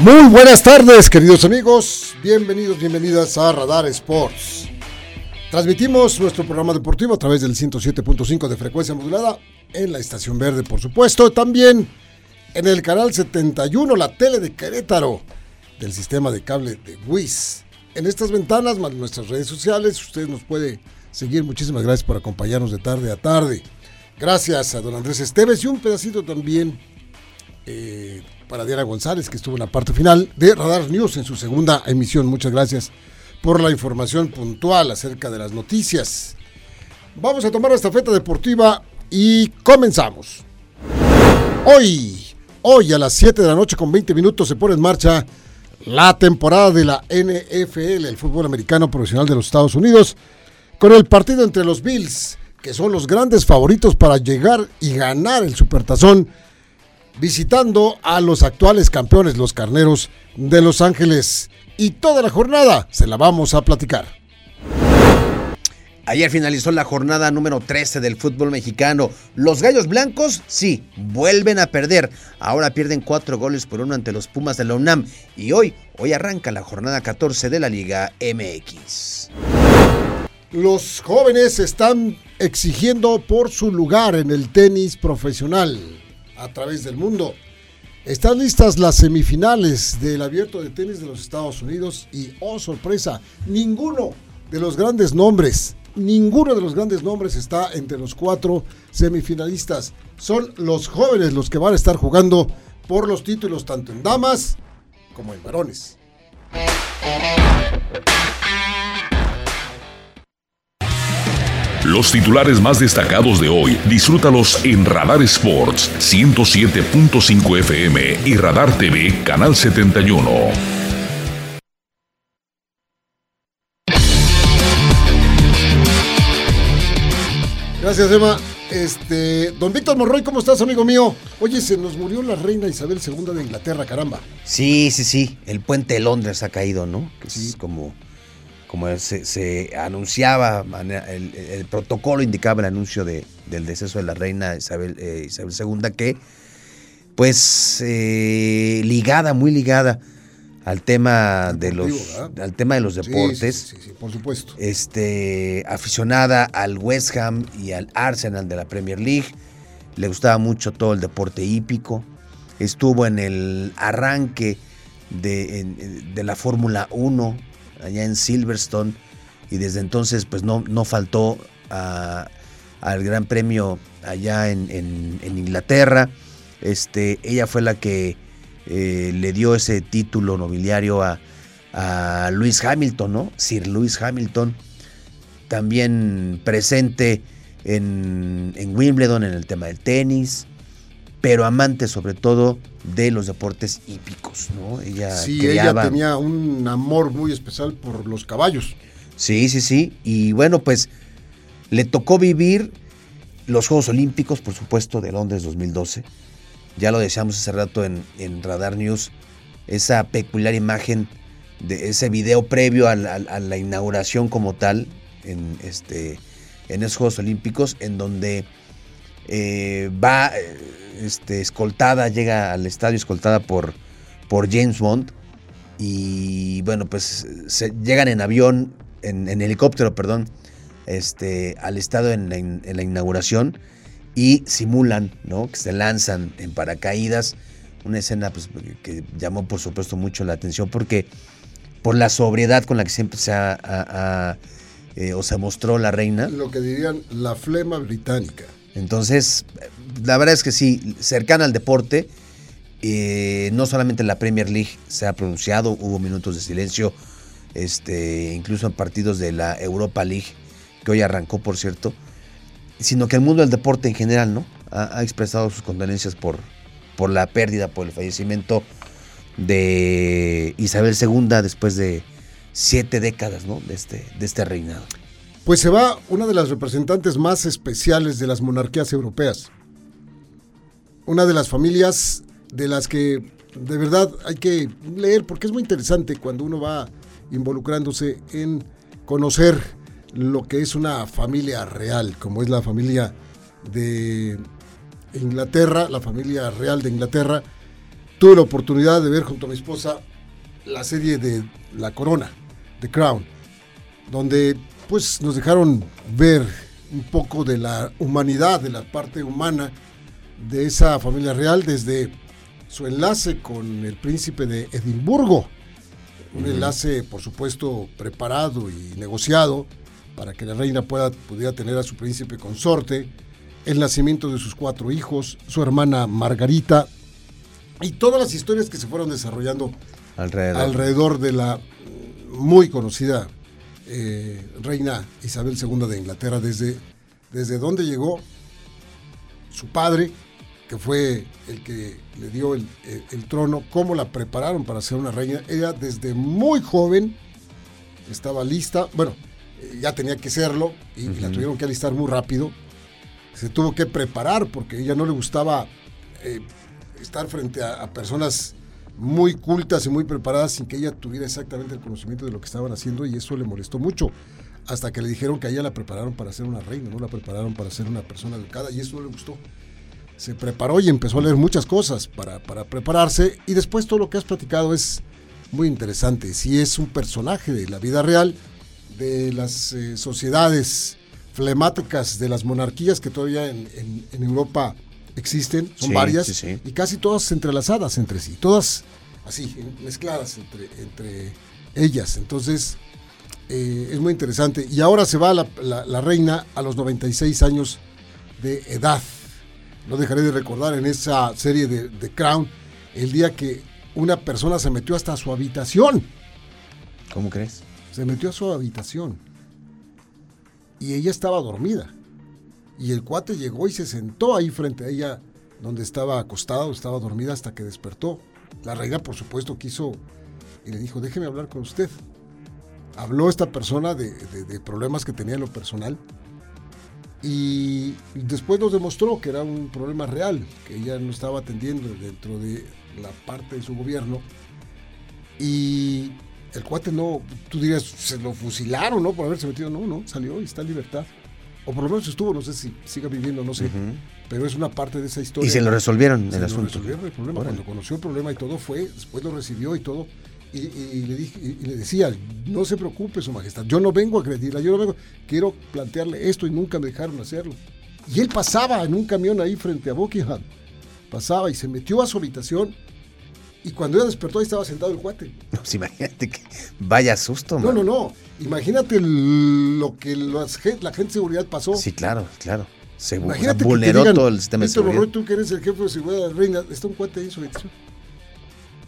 Muy buenas tardes, queridos amigos. Bienvenidos, bienvenidas a Radar Sports. Transmitimos nuestro programa deportivo a través del 107.5 de frecuencia modulada en la Estación Verde, por supuesto. También en el canal 71, la tele de Querétaro, del sistema de cable de WIS. En estas ventanas, más nuestras redes sociales, usted nos puede seguir. Muchísimas gracias por acompañarnos de tarde a tarde. Gracias a don Andrés Esteves y un pedacito también eh, para Diana González, que estuvo en la parte final de Radar News en su segunda emisión. Muchas gracias por la información puntual acerca de las noticias. Vamos a tomar esta feta deportiva y comenzamos. Hoy, hoy a las 7 de la noche con 20 minutos se pone en marcha la temporada de la NFL, el fútbol americano profesional de los Estados Unidos, con el partido entre los Bills, que son los grandes favoritos para llegar y ganar el Supertazón visitando a los actuales campeones, los Carneros de Los Ángeles. Y toda la jornada se la vamos a platicar. Ayer finalizó la jornada número 13 del fútbol mexicano. Los Gallos Blancos, sí, vuelven a perder. Ahora pierden cuatro goles por uno ante los Pumas de la UNAM. Y hoy, hoy arranca la jornada 14 de la Liga MX. Los jóvenes están exigiendo por su lugar en el tenis profesional a través del mundo. Están listas las semifinales del abierto de tenis de los Estados Unidos y, oh sorpresa, ninguno de los grandes nombres, ninguno de los grandes nombres está entre los cuatro semifinalistas. Son los jóvenes los que van a estar jugando por los títulos tanto en damas como en varones. Los titulares más destacados de hoy, disfrútalos en Radar Sports 107.5 FM y Radar TV Canal 71. Gracias, Emma. Este, don Víctor Morroy, ¿cómo estás, amigo mío? Oye, se nos murió la reina Isabel II de Inglaterra, caramba. Sí, sí, sí. El puente de Londres ha caído, ¿no? Que sí. es como como se, anunciaba, el, protocolo indicaba el anuncio de, del deceso de la reina Isabel, eh, Isabel II, que pues eh, ligada, muy ligada al tema de los al tema de los deportes. Sí, por supuesto. Este, aficionada al West Ham y al Arsenal de la Premier League. Le gustaba mucho todo el deporte hípico. Estuvo en el arranque de, de la Fórmula 1 allá en Silverstone y desde entonces pues no, no faltó al Gran Premio allá en, Inglaterra. Este, ella fue la que eh, le dio ese título nobiliario a, a Lewis Hamilton, ¿no? Sir Lewis Hamilton, también presente en, en Wimbledon en el tema del tenis, pero amante sobre todo de los deportes hípicos, ¿no? Ella sí, ella tenía un amor muy especial por los caballos. Sí, sí, sí. Y bueno, pues le tocó vivir los Juegos Olímpicos, por supuesto, de Londres 2012. Ya lo decíamos hace rato en, Radar News, esa peculiar imagen de ese video previo a la, inauguración como tal en, este, en esos Juegos Olímpicos, en donde eh, va eh, este, escoltada, llega al estadio escoltada por, por James Bond. Y bueno, pues se, llegan en avión, en, helicóptero, perdón, este, al estadio en la, inauguración y simulan, ¿no? Que se lanzan en paracaídas. Una escena pues, que llamó por supuesto mucho la atención porque por la sobriedad con la que siempre se ha, eh, o se mostró la reina. Lo que dirían la flema británica. Entonces, la verdad es que sí, cercana al deporte, eh, no solamente en la Premier League se ha pronunciado, hubo minutos de silencio, este, incluso en partidos de la Europa League, que hoy arrancó, por cierto, sino que el mundo del deporte en general, ¿no? Ha, expresado sus condolencias por, por la pérdida, por el fallecimiento de Isabel II después de siete décadas ¿no? de, este, de este reinado. Pues se va una de las representantes más especiales de las monarquías europeas. Una de las familias de las que de verdad hay que leer porque es muy interesante cuando uno va involucrándose en conocer lo que es una familia real, como es la familia de Inglaterra, la familia real de Inglaterra. Tuve la oportunidad de ver junto a mi esposa la serie de La Corona, The Crown, donde pues nos dejaron ver un poco de la humanidad, de la parte humana de esa familia real desde su enlace con el príncipe de Edimburgo, un enlace por supuesto preparado y negociado para que la reina pueda, pudiera tener a su príncipe consorte, el nacimiento de sus cuatro hijos, su hermana Margarita y todas las historias que se fueron desarrollando alrededor, alrededor de la muy conocida eh, reina Isabel II de Inglaterra, desde, desde donde llegó su padre, que fue el que le dio el, el, trono, cómo la prepararon para ser una reina. Ella desde muy joven estaba lista, bueno, ya tenía que serlo y, la tuvieron que alistar muy rápido se tuvo que preparar porque a ella no le gustaba eh, estar frente a, a, personas muy cultas y muy preparadas sin que ella tuviera exactamente el conocimiento de lo que estaban haciendo y eso le molestó mucho. Hasta que le dijeron que a ella la prepararon para ser una reina, no la prepararon para ser una persona educada y eso no le gustó. Se preparó y empezó a leer muchas cosas para, para prepararse y después todo lo que has platicado es muy interesante. Si es un personaje de la vida real, de las eh, sociedades flemáticas de las monarquías que todavía en, Europa existen, son Sí, varias, sí, sí. y casi todas entrelazadas entre sí, todas así, mezcladas entre, entre ellas. Entonces, eh, es muy interesante. Y ahora se va la, la, la, reina a los 96 años de edad. No dejaré de recordar en esa serie de, de Crown el día que una persona se metió hasta su habitación. ¿Cómo crees? Se metió a su habitación y ella estaba dormida. Y el cuate llegó y se sentó ahí frente a ella, donde estaba acostado, estaba dormida hasta que despertó. La reina, por supuesto, quiso y le dijo, déjeme hablar con usted. Habló esta persona de, de, de problemas que tenía en lo personal y después nos demostró que era un problema real, que ella no estaba atendiendo dentro de la parte de su gobierno. Y el cuate no, tú dirías, se lo fusilaron, ¿no? Por haberse metido. No, no, salió y está en libertad. O por lo menos estuvo, no sé si siga viviendo, no sé. Uh -huh. Pero es una parte de esa historia. Y se lo resolvieron se el lo asunto. resolvieron el problema. Órale. Cuando conoció el problema y todo fue, después lo recibió y todo. Y, y, y le dije, y, y, le decía, no se preocupe, su majestad, yo no vengo a agredirla, yo no vengo, quiero plantearle esto y nunca me dejaron hacerlo. Y él pasaba en un camión ahí frente a Buckingham, pasaba y se metió a su habitación y cuando ella despertó ahí estaba sentado el cuate. No, pues imagínate que vaya susto, No, man. no, no. Imagínate el, lo que las, la gente de seguridad pasó. Sí, claro, claro. Se Imagínate vulneró digan, todo el sistema de seguridad. Tú que eres el jefe de seguridad de la reina, está un cuate ahí en su habitación.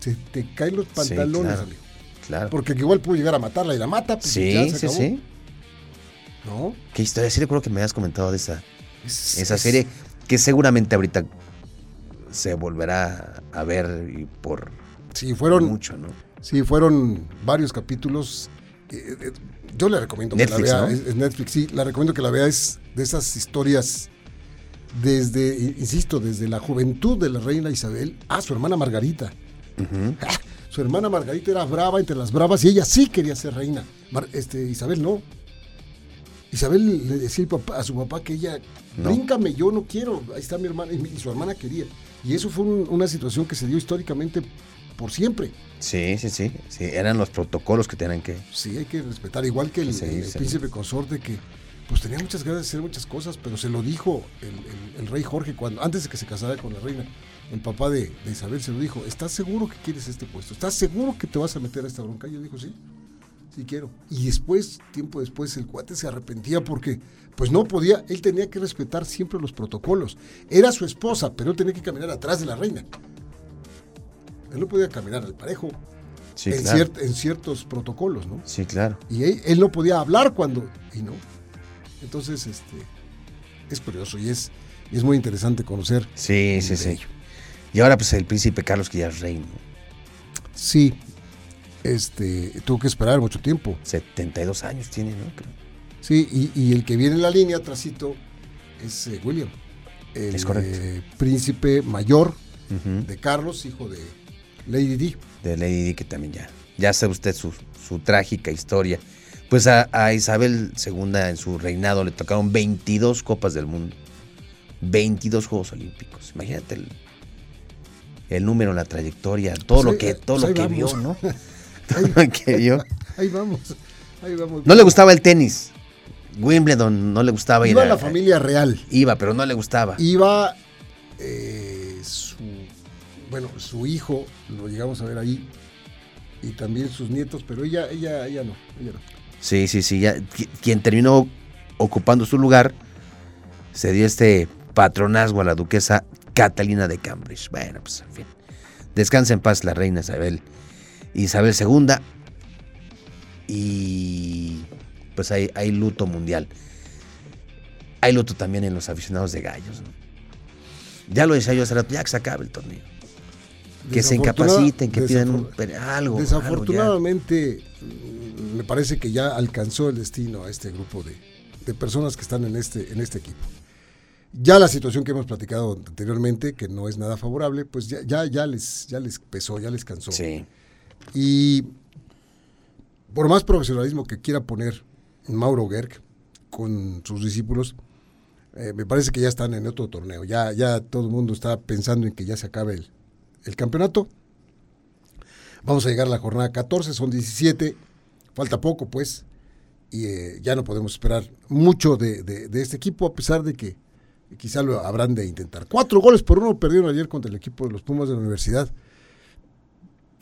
Se te caen los pantalones, sí, claro, amigo. Claro. Porque igual pudo llegar a matarla y la mata. Pues sí, ya se sí, acabó. sí. ¿No? Qué historia. Sí recuerdo que me habías comentado de esa, Es- esa es- serie que seguramente ahorita se volverá a ver y por Sí, fueron, mucho, ¿no? sí, fueron varios capítulos. Eh, eh, yo le recomiendo Netflix, que la vea. ¿no? Es, es Netflix, sí. La recomiendo que la vea. Es de esas historias desde, insisto, desde la juventud de la reina Isabel a su hermana Margarita. Ah, Su hermana Margarita era brava entre las bravas y ella sí quería ser reina. Mar- este, Isabel no. Isabel le decía a su papá que ella, No. bríncame, yo no quiero, ahí está mi hermana, y su hermana quería. Y eso fue un- una situación que se dio históricamente por siempre. Sí, sí, sí, sí. Eran los protocolos que tenían que. Sí, hay que respetar, igual que el, Sí, el sí. príncipe consorte que pues tenía muchas ganas de hacer muchas cosas, pero se lo dijo el, el- el rey Jorge cuando antes de que se casara con la reina. El papá de, de Isabel se lo dijo, ¿estás seguro que quieres este puesto? ¿Estás seguro que te vas a meter a esta bronca? Y yo dijo, sí, sí quiero. Y después, tiempo después, el cuate se arrepentía porque pues no podía, él tenía que respetar siempre los protocolos. Era su esposa, pero él tenía que caminar atrás de la reina. Él no podía caminar al parejo Sí, en, claro. ciert- en ciertos protocolos, ¿no? Sí, claro. Y él, él no podía hablar cuando. Y no. Entonces, este. Es curioso y es, y es muy interesante conocer. Sí, sí, sí. ello. Y ahora pues el príncipe Carlos que ya es rey, ¿no? Sí, este, tuvo que esperar mucho tiempo. 72 años tiene, ¿no? Sí, y, y el que viene en la línea atrásito es eh, William. El Es correcto. eh, príncipe mayor de Carlos, hijo de Lady Di. de Lady Di, que también ya, ya sabe usted su, su trágica historia. Pues a, a Isabel II en su reinado le tocaron 22 Copas del Mundo, 22 Juegos Olímpicos. Imagínate el, el número, la trayectoria, todo Pues lo que, todo pues lo que vamos. vio, ¿no? que. Ahí vamos, ahí vamos. No le gustaba el tenis. Wimbledon no le gustaba ir Iba a- la familia real. Iba, pero no le gustaba. Iba eh, su, bueno, su hijo, lo llegamos a ver ahí, y también sus nietos, pero ella, ella, ella no, ella no. Sí, sí, sí. Ya, qui- quien terminó ocupando su lugar se dio este patronazgo a la duquesa Catalina de Cambridge. Bueno, pues en fin. Descansa en paz la reina Isabel. Isabel II. Y pues hay, hay luto mundial. Hay luto también en los aficionados de gallos. ¿no? Ya lo decía yo hace rato, ya que se acabe el torneo. Que se incapaciten, que pidan un, algo. Desafortunadamente, mm, me parece que ya alcanzó el destino a este grupo de, de personas que están en este, en este equipo. Ya la situación que hemos platicado anteriormente, que no es nada favorable, pues ya, ya, ya, les, ya les pesó, ya les cansó. Sí. Y por más profesionalismo que quiera poner Mauro Gerg con sus discípulos, eh, me parece que ya están en otro torneo. Ya, ya todo el mundo está pensando en que ya se acabe el, el campeonato. Vamos a llegar a la jornada 14, son 17, falta poco pues, y eh, ya no podemos esperar mucho de, de- de este equipo, a pesar de que quizá lo habrán de intentar. Cuatro goles por uno perdieron ayer contra el equipo de los Pumas de la Universidad.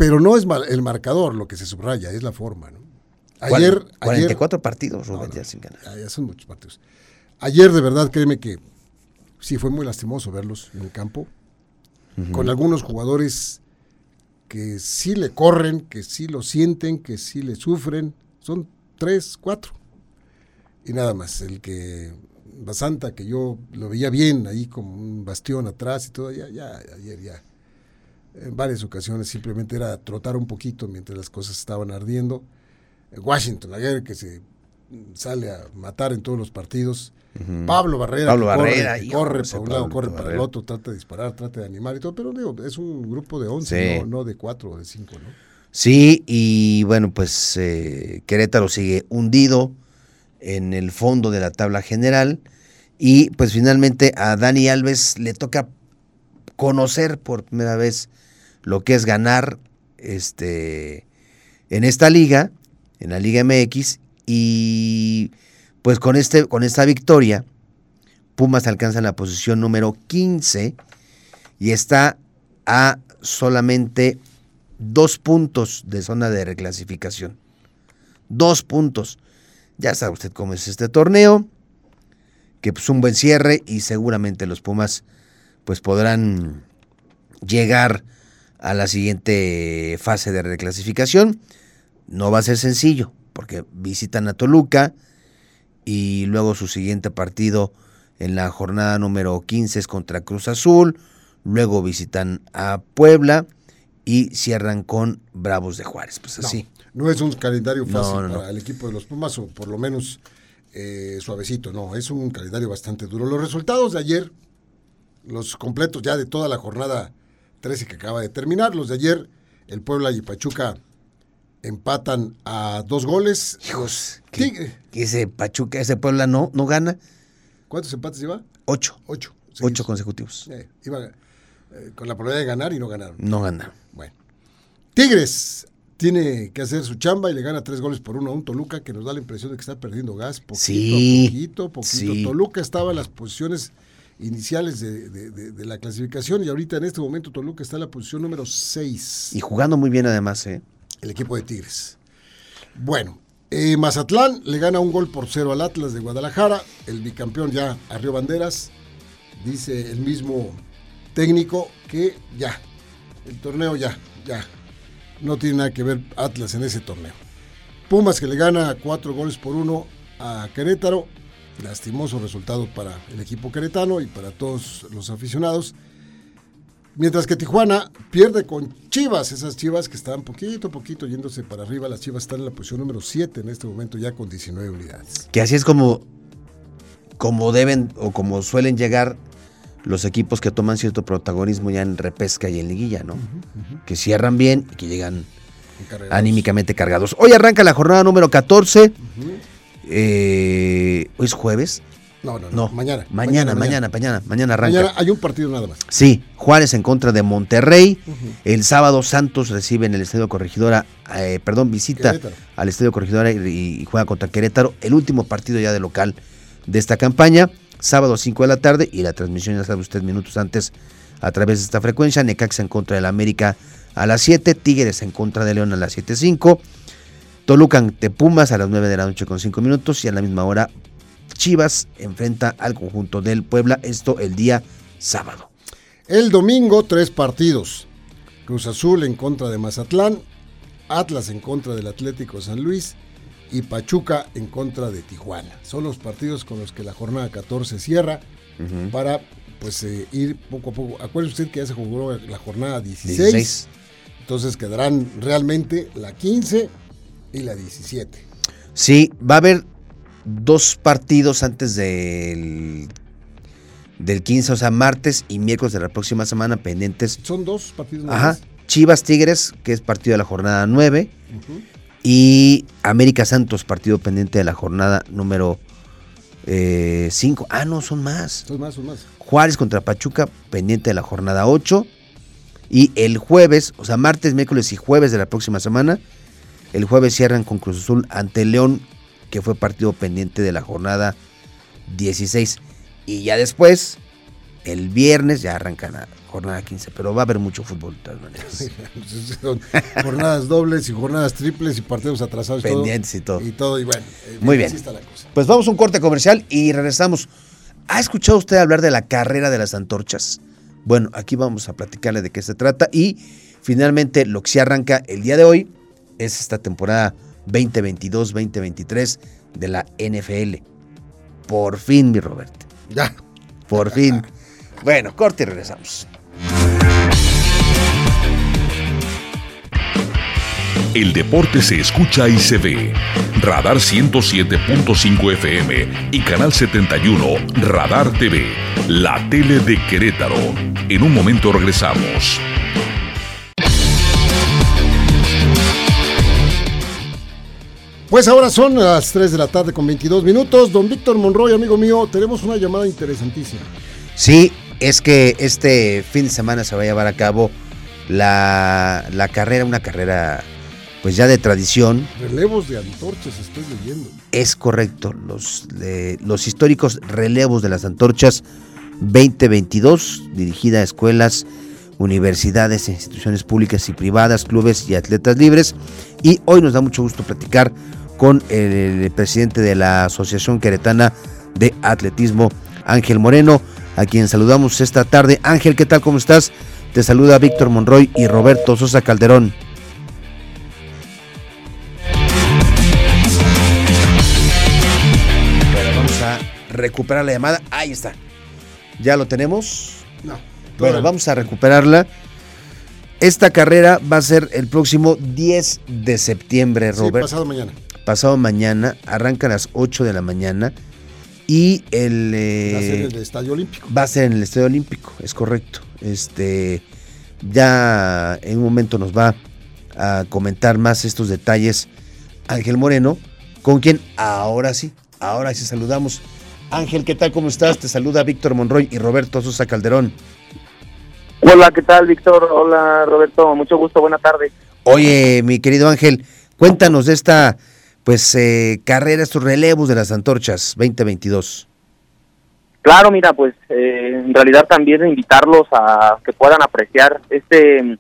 Pero no es mal- el marcador lo que se subraya, es la forma. ¿no? Ayer, Cuar- 44 partidos, Rubén, ya sin ganar. ya, ya son muchos partidos. Ayer, de verdad, créeme que sí fue muy lastimoso verlos en el campo. Con algunos jugadores que sí le corren, que sí lo sienten, que sí le sufren. Son tres, cuatro. Y nada más. El que Basanta, que yo lo veía bien ahí como un bastión atrás y todo, ya, ya, ayer ya. En varias ocasiones simplemente era trotar un poquito mientras las cosas estaban ardiendo. Washington, ayer que se sale a matar en todos los partidos. Pablo Barrera, Pablo que corre, que corre para un lado, Pablo corre para el otro, trata de disparar, trata de animar y todo, pero digo, es un grupo de 11, Sí. no, no de 4 o de 5, ¿no? Sí, y bueno, pues eh, Querétaro sigue hundido en el fondo de la tabla general. Y pues finalmente a Dani Alves le toca conocer por primera vez lo que es ganar este, en esta liga, en la Liga MX. Y pues con, este, con esta victoria, Pumas alcanza la posición número 15 y está a solamente dos puntos de zona de reclasificación. Dos puntos. Ya sabe usted cómo es este torneo, que pues un buen cierre y seguramente los Pumas pues podrán llegar a la siguiente fase de reclasificación. No va a ser sencillo, porque visitan a Toluca y luego su siguiente partido en la jornada número 15 es contra Cruz Azul, luego visitan a Puebla y cierran con Bravos de Juárez. Pues así. No, es un calendario fácil no, no. para el equipo de los Pumas, o por lo menos eh, suavecito, no, es un calendario bastante duro. Los resultados de ayer, los completos ya de toda la jornada 13 que acaba de terminar, los de ayer, el Puebla y Pachuca empatan a dos goles. Hijos, que, que ese Pachuca, ese Puebla no, no gana. ¿Cuántos empates lleva? Ocho. Ocho. Ocho consecutivos. Eh, iba eh, con la probabilidad de ganar y no ganaron. No gana. Bueno. Tigres tiene que hacer su chamba y le gana tres goles por uno a un Toluca que nos da la impresión de que está perdiendo gas poquito Sí, poquito, poquito. sí. Toluca estaba en las posiciones iniciales de, de- de- de la clasificación y ahorita en este momento Toluca está en la posición número 6, Y jugando muy bien además, ¿eh? el equipo de Tigres. Bueno, eh, Mazatlán le gana un gol por cero al Atlas de Guadalajara, el bicampeón ya arrió banderas, dice el mismo técnico que ya, el torneo ya, ya, no tiene nada que ver Atlas en ese torneo. Pumas que le gana cuatro goles por uno a Querétaro, lastimoso resultado para el equipo queretano y para todos los aficionados. Mientras que Tijuana pierde con Chivas, esas Chivas que están poquito a poquito yéndose para arriba. Las Chivas están en la posición número 7 en este momento ya con 19 unidades. Que así es como, como deben o como suelen llegar los equipos que toman cierto protagonismo ya en repesca y en liguilla, ¿no? Que cierran bien y que llegan anímicamente cargados. Hoy arranca la jornada número 14. Eh, hoy es jueves. No, no, no. No, Mañana. Mañana, mañana, mañana, mañana arranca. Mañana hay un partido nada más. Sí, Juárez en contra de Monterrey. El sábado Santos recibe en el Estadio Corregidora, eh, perdón, visita Querétaro. al Estadio Corregidora y, y juega contra Querétaro. El último partido ya de local de esta campaña. Sábado 5 de la tarde y la transmisión ya sabe usted minutos antes a través de esta frecuencia. Necaxa en contra del América a las 7. Tigres en contra de León a las 7.05. Toluca ante Pumas a las 9 de la noche con 5 minutos y a la misma hora Chivas enfrenta al conjunto del Puebla, esto el día sábado. El domingo, tres partidos. Cruz Azul en contra de Mazatlán, Atlas en contra del Atlético San Luis y Pachuca en contra de Tijuana. Son los partidos con los que la jornada 14 cierra para pues eh, ir poco a poco. Acuérdese usted que ya se jugó la jornada 16, 16. entonces quedarán realmente la 15 y la 17. Sí, va a haber dos partidos antes del, del 15, o sea, martes y miércoles de la próxima semana pendientes. Son dos partidos Ajá. más. Chivas Tigres, que es partido de la jornada 9. Y América Santos, partido pendiente de la jornada número 5. ah, no, son más. Son más, son más. Juárez contra Pachuca, pendiente de la jornada 8. Y el jueves, o sea, martes, miércoles y jueves de la próxima semana, el jueves cierran con Cruz Azul ante León, que fue partido pendiente de la jornada 16. Y ya después, el viernes, ya arrancan la jornada 15. Pero va a haber mucho fútbol de todas maneras. Son jornadas dobles y jornadas triples y partidos atrasados. Pendientes y todo. Y todo, y bueno. eh, Muy bien. la cosa. Pues vamos a un corte comercial y regresamos. ¿Ha escuchado usted hablar de la carrera de las antorchas? Bueno, aquí vamos a platicarle de qué se trata y finalmente lo que se arranca el día de hoy es esta temporada 2022-2023 de la NFL. Por fin, mi Robert. Ya. Por fin. Bueno, corte y regresamos. El deporte se escucha y se ve. Radar 107.5 FM y Canal 71 Radar TV, la tele de Querétaro. En un momento regresamos. Pues ahora son las 3 de la tarde con 22 minutos. Don Víctor Monroy, amigo mío, tenemos una llamada interesantísima. Sí, es que este fin de semana se va a llevar a cabo la, la carrera, una carrera pues ya de tradición, Relevos de antorchas, estoy leyendo. es correcto, los, de- los históricos relevos de las antorchas 2022, dirigida a escuelas, universidades, instituciones públicas y privadas, clubes y atletas libres. Y hoy nos da mucho gusto platicar con el, presidente de la Asociación Queretana de Atletismo, Ángel Moreno, a quien saludamos esta tarde. Ángel, ¿qué tal? ¿Cómo estás? Te saluda Víctor Monroy y Roberto Sosa Calderón. Bueno, vamos a recuperar la llamada. Ahí está. Ya lo tenemos. No. Bueno, vamos a recuperarla. Esta carrera va a ser el próximo 10 de septiembre, Sí, Robert. pasado mañana. Pasado mañana, arranca a las 8 de la mañana y el Va a ser eh, en el Estadio Olímpico. va a ser en el Estadio Olímpico, es correcto. Este ya en un momento nos va a comentar más estos detalles Ángel Moreno, con quien ahora sí, ahora sí saludamos. Ángel, ¿qué tal? ¿Cómo estás? Te saluda Víctor Monroy y Roberto Sosa Calderón. Hola, ¿qué tal, Víctor? Hola, Roberto. Mucho gusto, buena tarde. Oye, mi querido Ángel, cuéntanos de esta pues eh, carrera, estos relevos de las antorchas 2022. Claro, mira, pues eh, en realidad también invitarlos a que puedan apreciar este mm,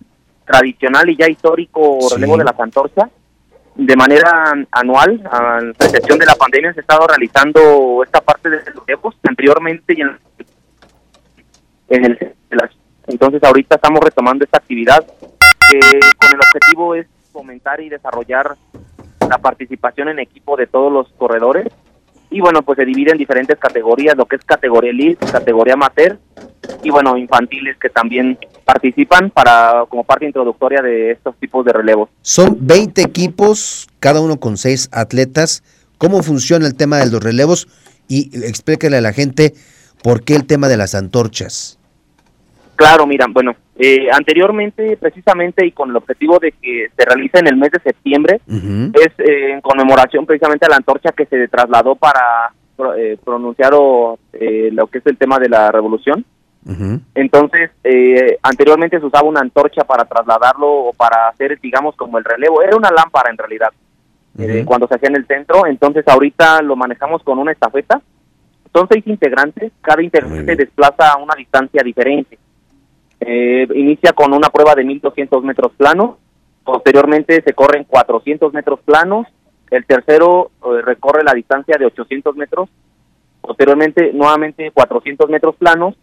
tradicional y ya histórico Sí. relevo de las antorchas. De manera anual, a la excepción de la pandemia, se ha estado realizando esta parte de los relevos anteriormente y en, en el las- entonces ahorita estamos retomando esta actividad que con el objetivo es fomentar y desarrollar la participación en equipo de todos los corredores y bueno, pues se divide en diferentes categorías, lo que es categoría elite, categoría amateur y bueno, infantiles que también participan para como parte introductoria de estos tipos de relevos. Son 20 equipos, cada uno con 6 atletas. ¿Cómo funciona el tema de los relevos? Y explíquele a la gente por qué el tema de las antorchas. Claro, mira, bueno, eh, anteriormente precisamente y con el objetivo de que se realice en el mes de septiembre, es eh, en conmemoración precisamente a la antorcha que se trasladó para eh, pronunciar o, lo que es el tema de la revolución. Entonces, anteriormente se usaba una antorcha para trasladarlo o para hacer, digamos, como el relevo. Era una lámpara en realidad, cuando se hacía en el centro. Entonces, ahorita lo manejamos con una estafeta. Son seis integrantes, cada integrante desplaza a una distancia diferente. Eh, inicia con una prueba de 1200 metros planos, posteriormente se corren 400 metros planos, el tercero eh, recorre la distancia de 800 metros, posteriormente nuevamente 400 metros planos,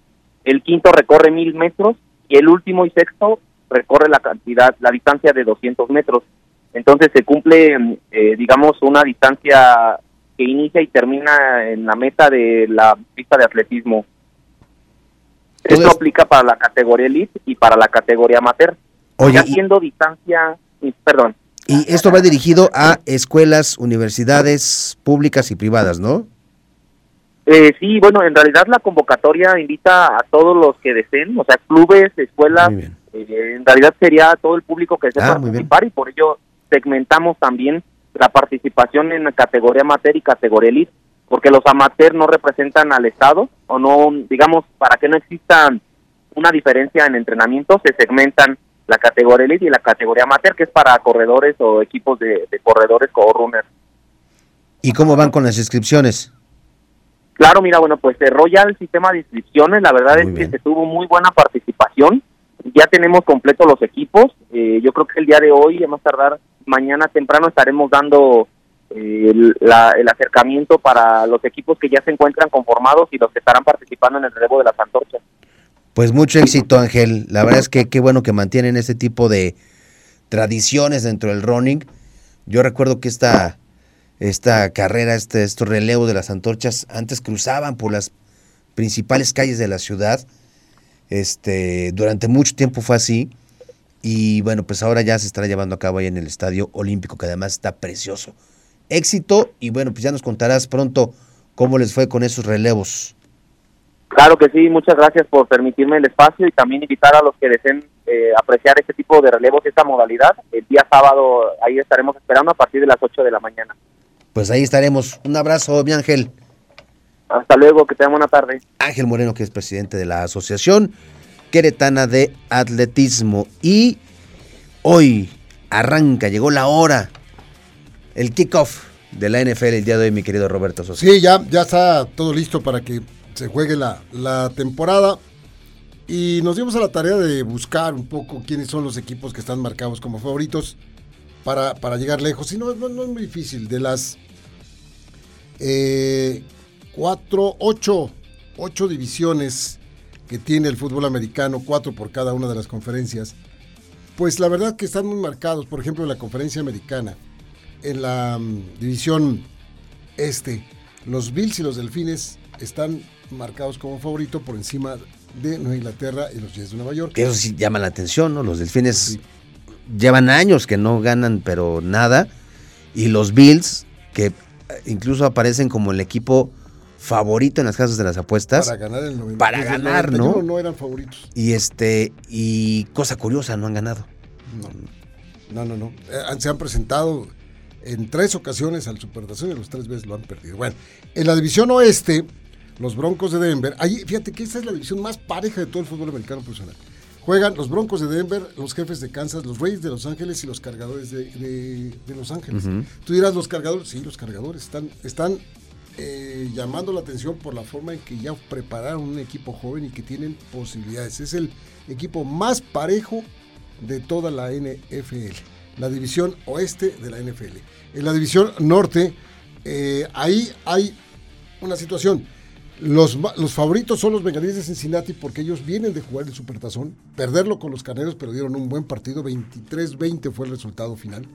el quinto recorre 1000 metros. Y el último y sexto recorre la cantidad, la distancia de 200 metros. Entonces se cumple, eh, digamos, una distancia que inicia y termina en la meta de la pista de atletismo. Esto aplica para la categoría elite y para la categoría amateur. Oye, haciendo distancia, perdón. Y esto va dirigido a escuelas, universidades públicas y privadas, ¿no? Eh, sí, bueno, en realidad la convocatoria invita a todos los que deseen, o sea, clubes, escuelas, eh, en realidad sería todo el público que desea ah, participar y por ello segmentamos también la participación en la categoría amateur y categoría elite porque los amateurs no representan al Estado o no, digamos, para que no exista una diferencia en entrenamiento, se segmentan la categoría elite y la categoría amateur, que es para corredores o equipos de, corredores o runners. ¿Y cómo van con las inscripciones? Claro, mira, bueno, pues cerró ya el sistema de inscripciones, la verdad es que se tuvo muy buena participación, ya tenemos completos los equipos, eh, yo creo que el día de hoy, a más tardar mañana temprano, estaremos dando el, el acercamiento para los equipos que ya se encuentran conformados y los que estarán participando en el relevo de las antorchas. Pues mucho éxito, Ángel. La verdad es que qué bueno que mantienen este tipo de tradiciones dentro del running. Yo recuerdo que esta, esta carrera, este, estos relevos de las antorchas, antes cruzaban por las principales calles de la ciudad. Este, durante mucho tiempo fue así. Y bueno, pues ahora ya se estará llevando a cabo ahí en el Estadio Olímpico, que además está precioso éxito y bueno, pues ya nos contarás pronto cómo les fue con esos relevos. Claro que sí, muchas gracias por permitirme el espacio y también invitar a los que deseen eh, apreciar este tipo de relevos, esta modalidad. El día sábado ahí estaremos esperando a partir de las 8 de la mañana. Pues ahí estaremos. Un abrazo, mi Ángel. Hasta luego, que tengan buena tarde. Ángel Moreno, que es presidente de la Asociación Queretana de Atletismo. Y hoy arranca, llegó la hora el kickoff de la NFL el día de hoy, mi querido Roberto Sosa. Sí, ya, ya está todo listo para que se juegue la, temporada. Y nos dimos a la tarea de buscar un poco quiénes son los equipos que están marcados como favoritos para, para llegar lejos. Y no, no, es muy difícil. De las eh, cuatro, ocho, ocho divisiones que tiene el fútbol americano, cuatro por cada una de las conferencias, pues la verdad que están muy marcados. Por ejemplo, la conferencia americana en la mm, división este, los Bills y los Delfines están marcados como favorito por encima de Nueva Inglaterra y los Jets de Nueva York. Eso sí llama la atención, ¿no? Los Delfines llevan años que no ganan, pero nada. Y los Bills, que eh, incluso aparecen como el equipo favorito en las casas de las apuestas. Para ganar el 90. Para ganar, ¿no? No eran favoritos. Y este, y cosa curiosa, no han ganado. No, no, no. Eh, se han presentado en tres ocasiones al Supertazón y los tres veces lo han perdido. Bueno, en la división oeste, los Broncos de Denver, ahí fíjate que esta es la división más pareja de todo el fútbol americano profesional. Juegan los Broncos de Denver, los jefes de Kansas, los Reyes de Los Ángeles y los cargadores de, Los Ángeles. Tú dirás, los cargadores, sí, los cargadores están, están eh, llamando la atención por la forma en que ya prepararon un equipo joven y que tienen posibilidades. Es el equipo más parejo de toda la NFL, la división oeste de la NFL. En la división norte, eh, ahí hay una situación. Los, los, favoritos son los bengalíes de Cincinnati porque ellos vienen de jugar el Supertazón, perderlo con los Carneros, pero dieron un buen partido, 23-20 fue el resultado final.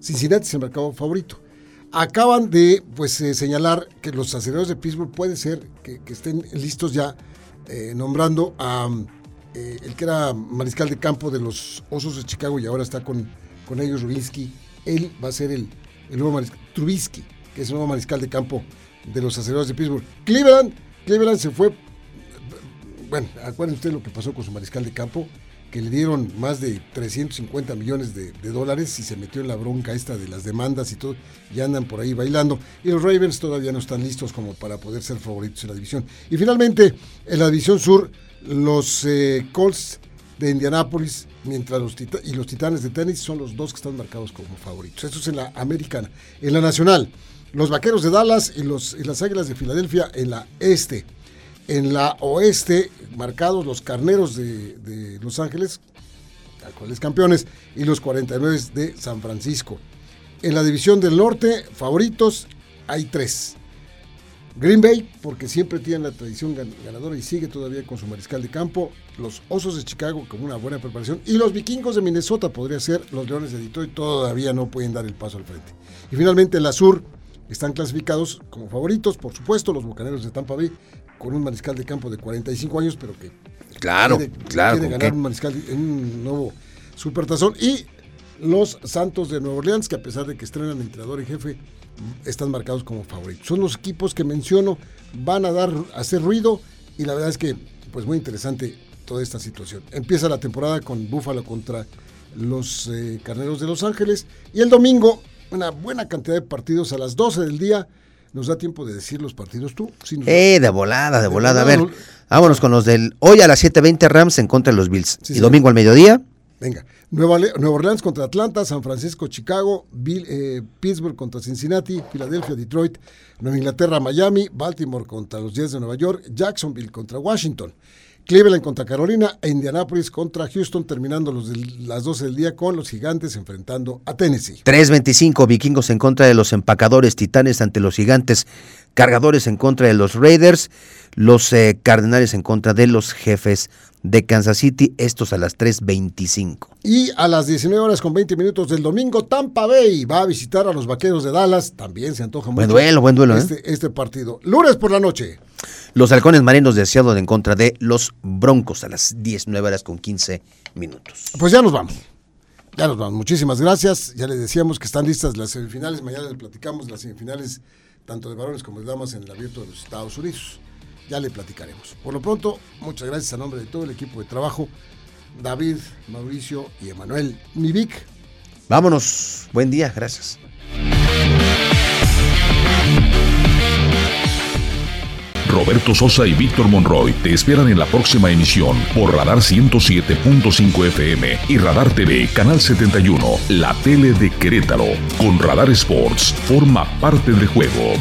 Cincinnati es el mercado favorito. acaban de pues eh, señalar que los aceleradores de Pittsburgh puede ser que, estén listos ya eh, nombrando a el que era mariscal de campo de los Osos de Chicago y ahora está con, con ellos Rubinsky. Él va a ser el, nuevo mariscal, Trubisky, que es el nuevo mariscal de campo de los aceleradores de Pittsburgh. Cleveland, Cleveland se fue, bueno, acuérdense ustedes lo que pasó con su mariscal de campo, que le dieron más de 350 millones de, de, dólares y se metió en la bronca esta de las demandas y todo, y andan por ahí bailando. Y los Ravens todavía no están listos como para poder ser favoritos en la división. Y finalmente, en la división sur, los eh, Colts de Indianápolis mientras los y los Titanes de tenis son los dos que están marcados como favoritos. Eso es en la americana. En la nacional, los Vaqueros de Dallas y, los, y las Águilas de Filadelfia en la este. En la oeste, marcados los Carneros de, de Los Ángeles, actuales campeones, y los 49 de San Francisco. En la división del norte, favoritos, hay tres. Green Bay, porque siempre tiene la tradición ganadora y sigue todavía con su mariscal de campo. Los Osos de Chicago con una buena preparación. Y los Vikingos de Minnesota podría ser. Los Leones de Detroit todavía no pueden dar el paso al frente. Y finalmente la Sur están clasificados como favoritos, por supuesto, los Bucaneros de Tampa Bay con un mariscal de campo de 45 años, pero que claro, quiere, claro, quiere ganar un mariscal en un nuevo supertazón. Y los Santos de Nueva Orleans, que a pesar de que estrenan entrenador y jefe, están marcados como favoritos. Son los equipos que menciono, van a dar, a hacer ruido y la verdad es que, pues muy interesante toda esta situación. Empieza la temporada con Búfalo contra los eh, Carneros de Los Ángeles y el domingo una buena cantidad de partidos a las 12 del día. ¿Nos da tiempo de decir los partidos tú? Eh, de volada, de, de volada. A ver, vámonos con los del hoy a las 7.20 Rams en contra de los Bills. Sí, y domingo al mediodía. Venga, Nueva, Nueva, Orleans contra Atlanta, San Francisco, Chicago, eh, Pittsburgh contra Cincinnati, Filadelfia, Detroit, Nueva Inglaterra, Miami, Baltimore contra los Jets de Nueva York, Jacksonville contra Washington, Cleveland contra Carolina e Indianapolis contra Houston, terminando los de las 12 del día con los gigantes enfrentando a Tennessee. 3.25 vikingos en contra de los empacadores titanes ante los gigantes, cargadores en contra de los Raiders, los eh, cardenales en contra de los jefes de Kansas City, estos a las 3.25. Y a las 19 horas con 20 minutos del domingo, Tampa Bay va a visitar a los Vaqueros de Dallas, también se antoja mucho. Buen duelo, buen duelo. Este, ¿eh? este partido. Lunes por la noche. Los halcones marinos de Seattle en contra de los Broncos a las 19 horas con 15 minutos. Pues ya nos vamos. Ya nos vamos. Muchísimas gracias. Ya les decíamos que están listas las semifinales. Mañana les platicamos las semifinales tanto de varones como de damas en el abierto de los Estados Unidos. Ya le platicaremos. Por lo pronto, muchas gracias a nombre de todo el equipo de trabajo. David, Mauricio y Emanuel Mivic. Vámonos. Buen día. Gracias. Roberto Sosa y Víctor Monroy te esperan en la próxima emisión por Radar 107.5 FM y Radar TV, Canal 71, la tele de Querétaro. Con Radar Sports, forma parte del juego.